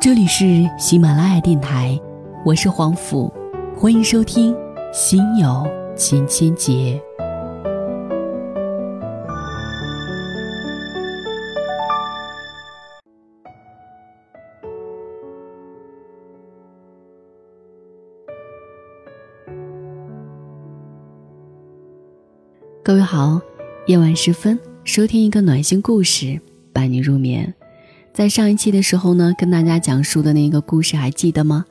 这里是喜马拉雅电台，我是黄甫，欢迎收听《心有千千结》。各位好，夜晚时分，收听一个暖心故事，伴你入眠。在上一期的时候呢，跟大家讲述的那个故事还记得吗？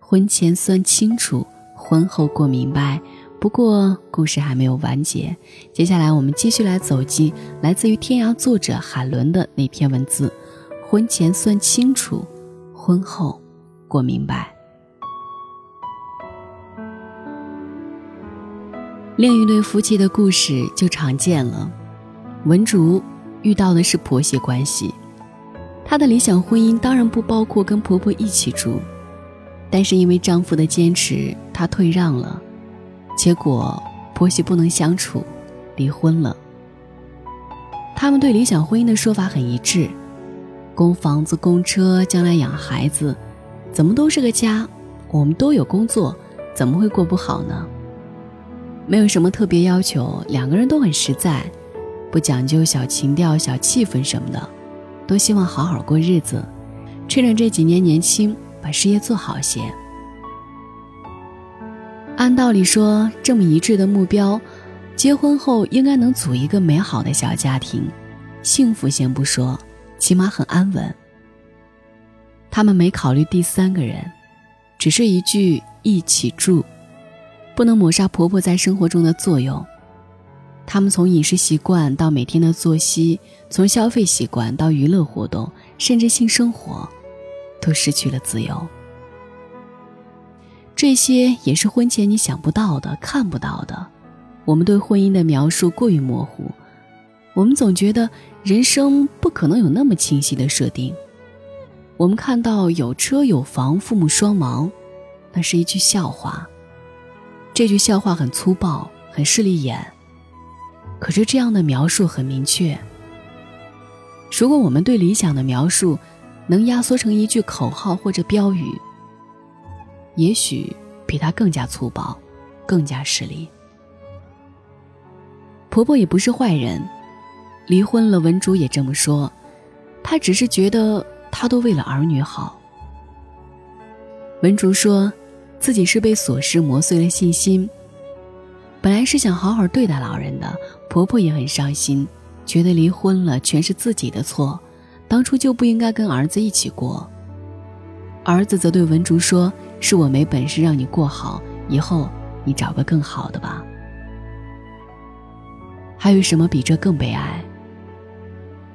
婚前算清楚，婚后过明白。不过故事还没有完结，接下来我们继续来走进来自于天涯作者海伦的那篇文字：婚前算清楚，婚后过明白。另一对夫妻的故事就常见了，文竹遇到的是婆媳关系。她的理想婚姻当然不包括跟婆婆一起住，但是因为丈夫的坚持，她退让了，结果婆媳不能相处，离婚了。他们对理想婚姻的说法很一致：供房子、供车，将来养孩子，怎么都是个家。我们都有工作，怎么会过不好呢？没有什么特别要求，两个人都很实在，不讲究小情调、小气氛什么的。都希望好好过日子，趁着这几年年轻，把事业做好些。按道理说，这么一致的目标，结婚后应该能组一个美好的小家庭，幸福先不说，起码很安稳。他们没考虑第三个人，只是一句一起住，不能抹杀婆婆在生活中的作用。他们从饮食习惯到每天的作息，从消费习惯到娱乐活动，甚至性生活，都失去了自由。这些也是婚前你想不到的、看不到的。我们对婚姻的描述过于模糊，我们总觉得人生不可能有那么清晰的设定。我们看到有车有房、父母双亡，那是一句笑话。这句笑话很粗暴，很势利眼。可是这样的描述很明确。如果我们对理想的描述能压缩成一句口号或者标语，也许比它更加粗暴，更加势利。婆婆也不是坏人，离婚了，文竹也这么说，她只是觉得她都为了儿女好。文竹说，自己是被琐事磨碎了信心。本来是想好好对待老人的，婆婆也很伤心，觉得离婚了全是自己的错，当初就不应该跟儿子一起过。儿子则对文竹说：“是我没本事让你过好，以后你找个更好的吧。”还有什么比这更悲哀？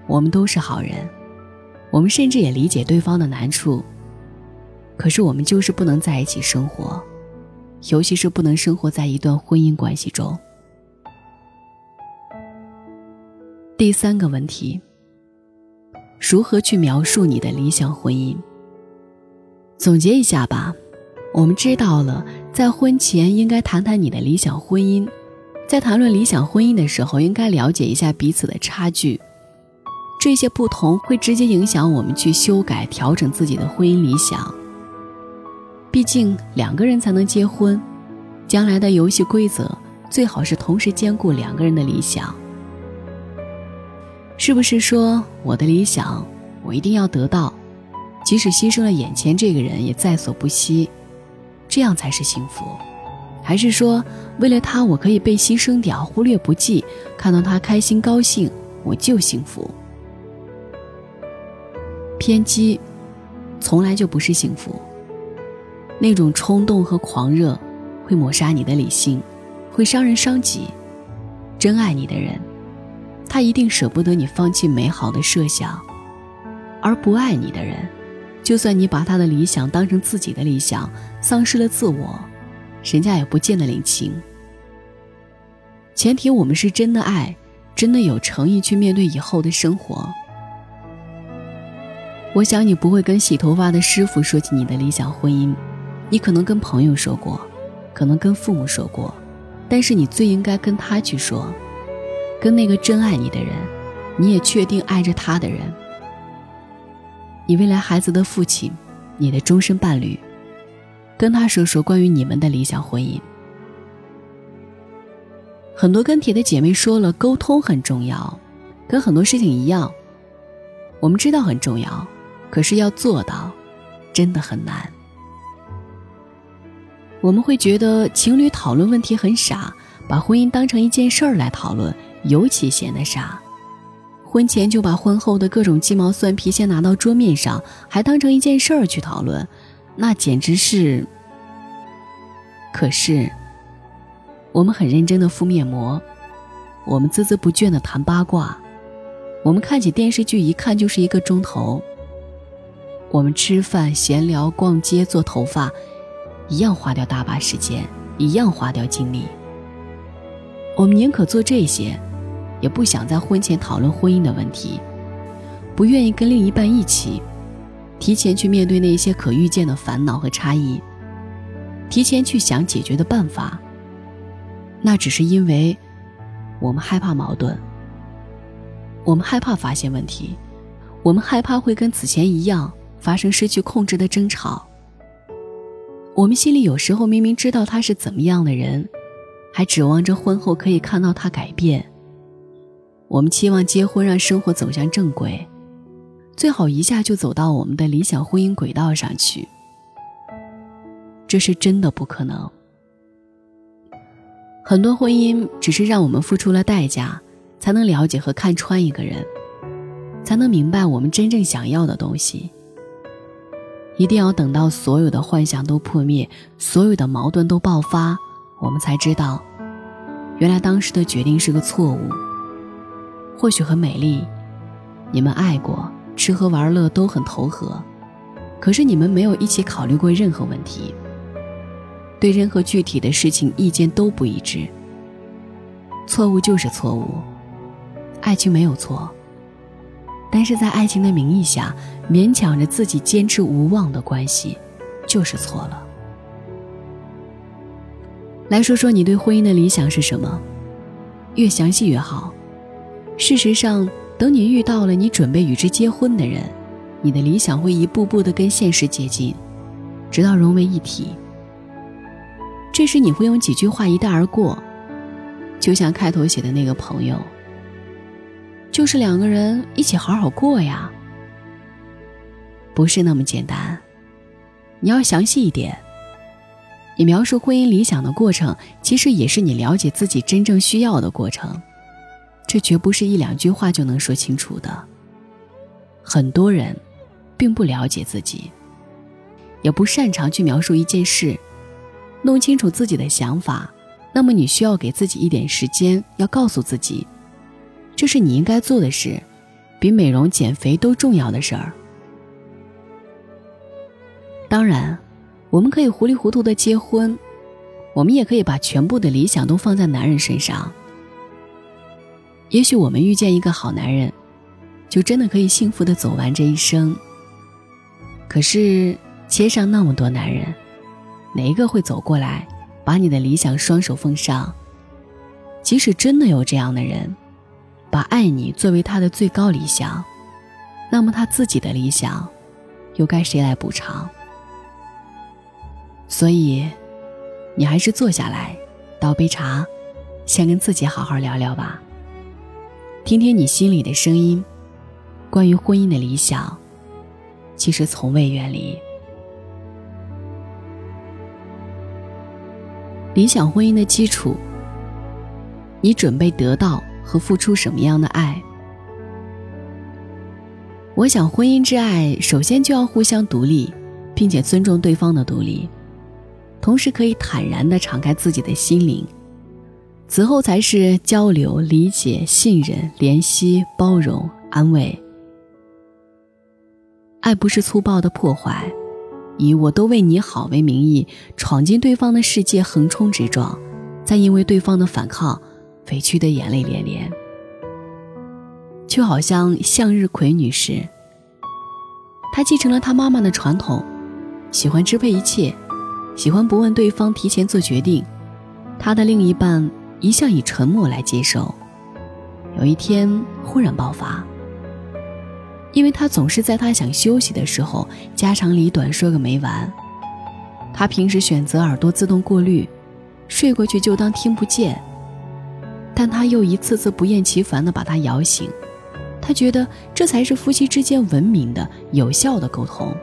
我们都是好人，我们甚至也理解对方的难处，可是我们就是不能在一起生活。尤其是不能生活在一段婚姻关系中。第三个问题：如何去描述你的理想婚姻？总结一下吧，我们知道了，在婚前应该谈谈你的理想婚姻，在谈论理想婚姻的时候，应该了解一下彼此的差距，这些不同会直接影响我们去修改、调整自己的婚姻理想。毕竟两个人才能结婚，将来的游戏规则最好是同时兼顾两个人的理想。是不是说我的理想我一定要得到，即使牺牲了眼前这个人也在所不惜，这样才是幸福？还是说为了他我可以被牺牲掉，忽略不计，看到他开心高兴我就幸福？偏激，从来就不是幸福。那种冲动和狂热，会抹杀你的理性，会伤人伤己。真爱你的人，他一定舍不得你放弃美好的设想；而不爱你的人，就算你把他的理想当成自己的理想，丧失了自我，人家也不见得领情。前提我们是真的爱，真的有诚意去面对以后的生活。我想你不会跟洗头发的师傅说起你的理想婚姻。你可能跟朋友说过，可能跟父母说过，但是你最应该跟他去说，跟那个真爱你的人，你也确定爱着他的人。你未来孩子的父亲，你的终身伴侣，跟他说说关于你们的理想婚姻。很多跟帖的姐妹说了，沟通很重要，跟很多事情一样，我们知道很重要，可是要做到，真的很难。我们会觉得情侣讨论问题很傻，把婚姻当成一件事儿来讨论，尤其显得傻。婚前就把婚后的各种鸡毛蒜皮先拿到桌面上，还当成一件事儿去讨论，那简直是……可是，我们很认真的敷面膜，我们孜孜不倦的谈八卦，我们看起电视剧一看就是一个钟头，我们吃饭、闲聊、逛街、做头发。一样花掉大把时间，一样花掉精力。我们宁可做这些，也不想在婚前讨论婚姻的问题，不愿意跟另一半一起，提前去面对那些可预见的烦恼和差异，提前去想解决的办法。那只是因为，我们害怕矛盾，我们害怕发现问题，我们害怕会跟此前一样发生失去控制的争吵。我们心里有时候明明知道他是怎么样的人，还指望着婚后可以看到他改变。我们期望结婚让生活走向正轨，最好一下就走到我们的理想婚姻轨道上去。这是真的不可能。很多婚姻只是让我们付出了代价，才能了解和看穿一个人，才能明白我们真正想要的东西。一定要等到所有的幻想都破灭，所有的矛盾都爆发，我们才知道，原来当时的决定是个错误。或许很美丽，你们爱过，吃喝玩乐都很投合，可是你们没有一起考虑过任何问题，对任何具体的事情意见都不一致。错误就是错误，爱情没有错。但是在爱情的名义下，勉强着自己坚持无望的关系，就是错了。来说说你对婚姻的理想是什么？越详细越好。事实上，等你遇到了你准备与之结婚的人，你的理想会一步步的跟现实接近，直到融为一体。这时你会用几句话一带而过，就像开头写的那个朋友。就是两个人一起好好过呀，不是那么简单。你要详细一点。你描述婚姻理想的过程，其实也是你了解自己真正需要的过程。这绝不是一两句话就能说清楚的。很多人并不了解自己，也不擅长去描述一件事，弄清楚自己的想法。那么你需要给自己一点时间，要告诉自己。这是你应该做的事，比美容减肥都重要的事儿。当然，我们可以糊里糊涂的结婚，我们也可以把全部的理想都放在男人身上。也许我们遇见一个好男人，就真的可以幸福的走完这一生。可是，街上那么多男人，哪一个会走过来，把你的理想双手奉上？即使真的有这样的人。把爱你作为他的最高理想，那么他自己的理想，又该谁来补偿？所以，你还是坐下来，倒杯茶，先跟自己好好聊聊吧。听听你心里的声音，关于婚姻的理想，其实从未远离。理想婚姻的基础，你准备得到。和付出什么样的爱？我想，婚姻之爱首先就要互相独立，并且尊重对方的独立，同时可以坦然的敞开自己的心灵。此后才是交流、理解、信任、怜惜、包容、安慰。爱不是粗暴的破坏，以我都为你好为名义，闯进对方的世界，横冲直撞，再因为对方的反抗。委屈的眼泪连连，就好像向日葵女士。她继承了她妈妈的传统，喜欢支配一切，喜欢不问对方提前做决定。他的另一半一向以沉默来接受。有一天忽然爆发，因为他总是在他想休息的时候家长里短说个没完。他平时选择耳朵自动过滤，睡过去就当听不见。但他又一次次不厌其烦地把他摇醒，他觉得这才是夫妻之间文明的、有效的沟通。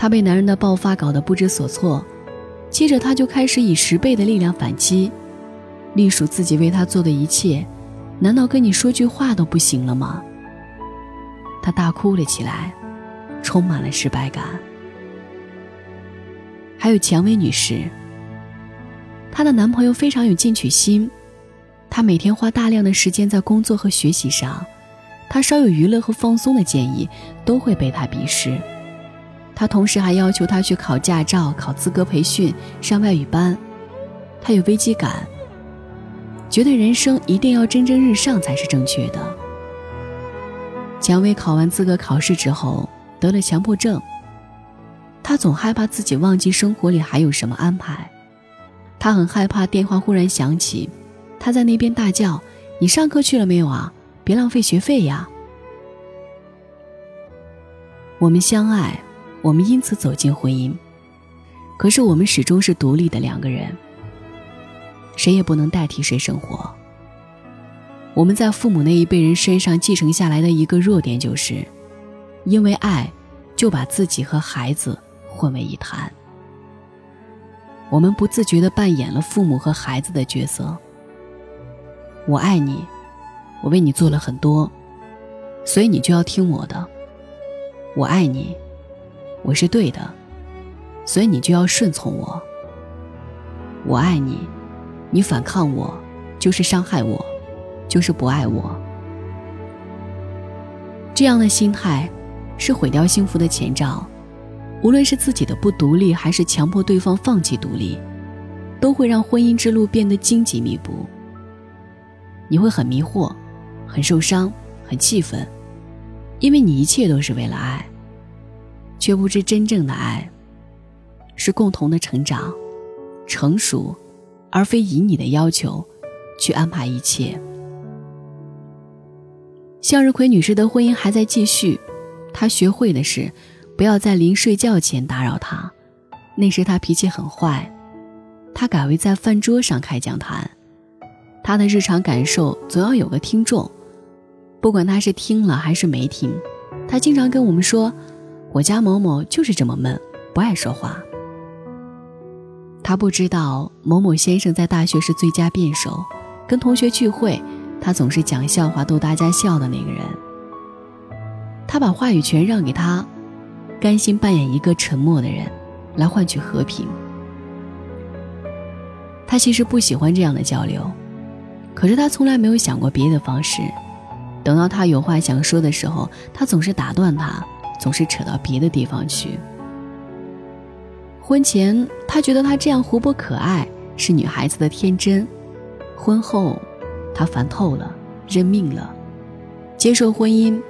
她被男人的爆发搞得不知所措，接着她就开始以十倍的力量反击，隶属自己为他做的一切，难道跟你说句话都不行了吗？她大哭了起来，充满了失败感。还有蔷薇女士，她的男朋友非常有进取心，他每天花大量的时间在工作和学习上，他稍有娱乐和放松的建议都会被他鄙视。他同时还要求他去考驾照、考资格培训、上外语班，他有危机感，觉得人生一定要蒸蒸日上才是正确的。蔷薇考完资格考试之后得了强迫症。他总害怕自己忘记生活里还有什么安排，他很害怕电话忽然响起，他在那边大叫：“你上课去了没有啊？别浪费学费呀！”我们相爱，我们因此走进婚姻，可是我们始终是独立的两个人，谁也不能代替谁生活。我们在父母那一辈人身上继承下来的一个弱点就是，因为爱，就把自己和孩子。混为一谈，我们不自觉地扮演了父母和孩子的角色。我爱你，我为你做了很多，所以你就要听我的。我爱你，我是对的，所以你就要顺从我。我爱你，你反抗我就是伤害我，就是不爱我。这样的心态是毁掉幸福的前兆。无论是自己的不独立，还是强迫对方放弃独立，都会让婚姻之路变得荆棘密布。你会很迷惑，很受伤，很气愤，因为你一切都是为了爱，却不知真正的爱是共同的成长、成熟，而非以你的要求去安排一切。向日葵女士的婚姻还在继续，她学会的是。不要在临睡觉前打扰他，那时他脾气很坏。他改为在饭桌上开讲坛，他的日常感受总要有个听众，不管他是听了还是没听。他经常跟我们说：“我家某某就是这么闷，不爱说话。”他不知道某某先生在大学是最佳辩手，跟同学聚会，他总是讲笑话逗大家笑的那个人。他把话语权让给他。甘心扮演一个沉默的人，来换取和平。他其实不喜欢这样的交流，可是他从来没有想过别的方式。等到他有话想说的时候，他总是打断他，总是扯到别的地方去。婚前他觉得他这样活泼可爱是女孩子的天真，婚后他烦透了，认命了，接受婚姻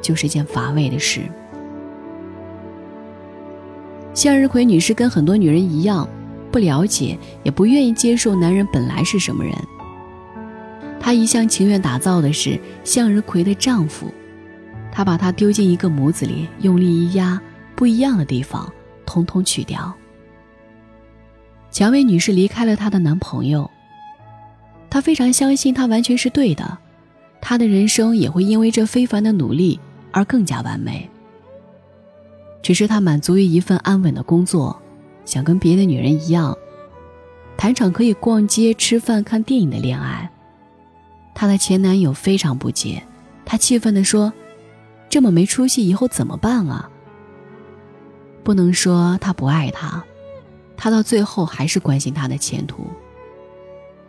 就是件乏味的事。向日葵女士跟很多女人一样，不了解也不愿意接受男人本来是什么人。她一厢情愿打造的是向日葵的丈夫，她把它丢进一个模子里，用力一压，不一样的地方通通去掉。蔷薇女士离开了她的男朋友，她非常相信他完全是对的，她的人生也会因为这非凡的努力而更加完美。只是他满足于一份安稳的工作，想跟别的女人一样，谈场可以逛街、吃饭、看电影的恋爱。她的前男友非常不解，他气愤地说：“这么没出息，以后怎么办啊？”不能说他不爱他，他到最后还是关心他的前途。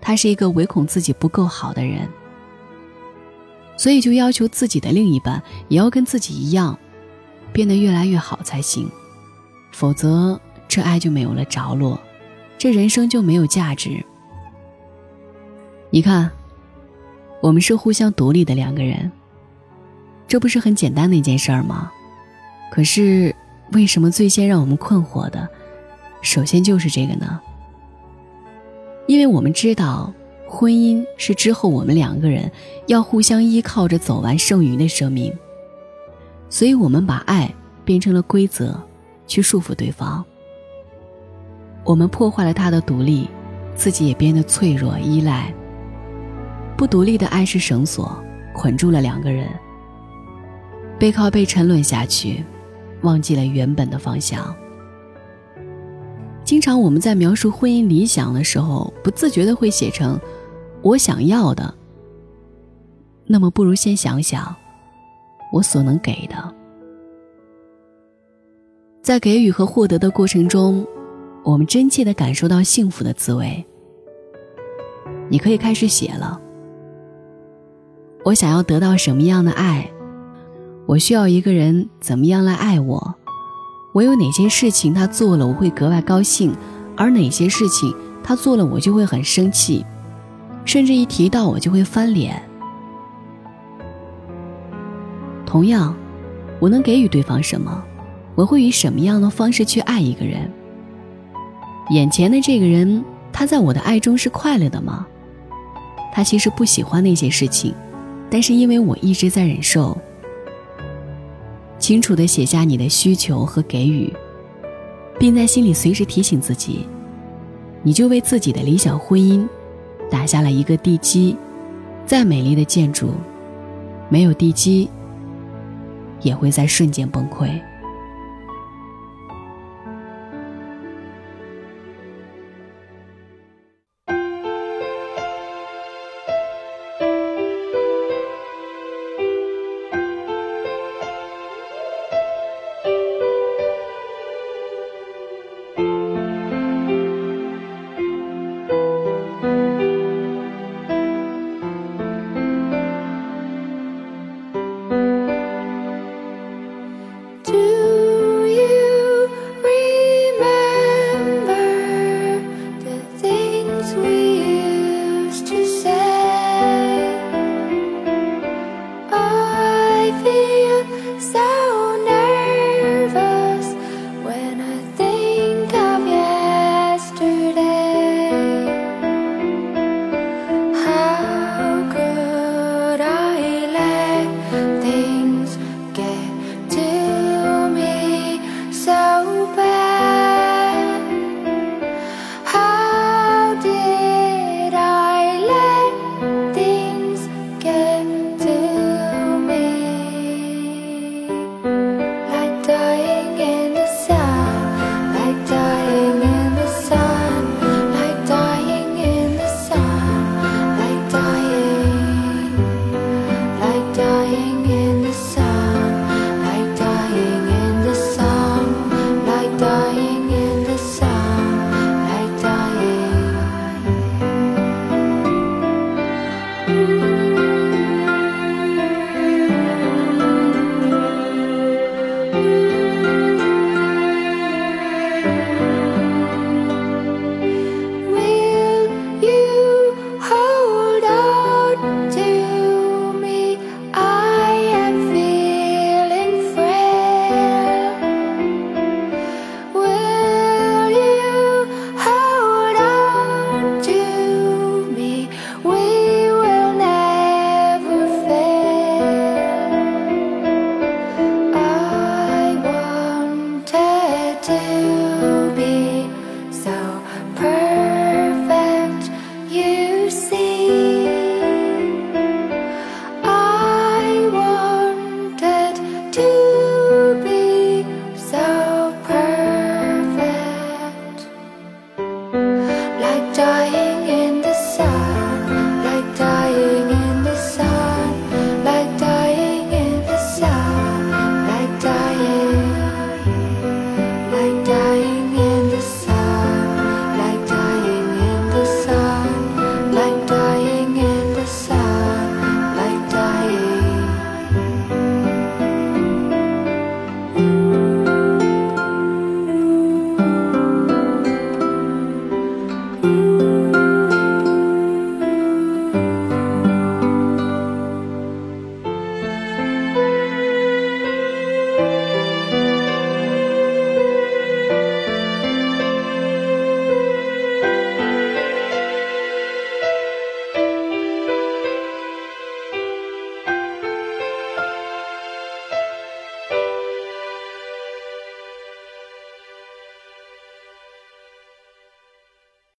他是一个唯恐自己不够好的人，所以就要求自己的另一半也要跟自己一样。变得越来越好才行，否则这爱就没有了着落，这人生就没有价值。你看，我们是互相独立的两个人，这不是很简单的一件事儿吗？可是为什么最先让我们困惑的，首先就是这个呢？因为我们知道，婚姻是之后我们两个人要互相依靠着走完剩余的生命，所以我们把爱变成了规则，去束缚对方。我们破坏了他的独立，自己也变得脆弱依赖。不独立的爱是绳索，捆住了两个人，背靠背沉沦下去，忘记了原本的方向。经常我们在描述婚姻理想的时候，不自觉的会写成“我想要的”。那么，不如先想想我所能给的。在给予和获得的过程中，我们真切的感受到幸福的滋味。你可以开始写了。我想要得到什么样的爱？我需要一个人怎么样来爱我？我有哪些事情他做了我会格外高兴，而哪些事情他做了我就会很生气，甚至一提到我就会翻脸。同样，我能给予对方什么？我会以什么样的方式去爱一个人？眼前的这个人，他在我的爱中是快乐的吗？他其实不喜欢那些事情。但是因为我一直在忍受，清楚的写下你的需求和给予，并在心里随时提醒自己，你就为自己的理想婚姻打下了一个地基。再美丽的建筑，没有地基，也会在瞬间崩溃。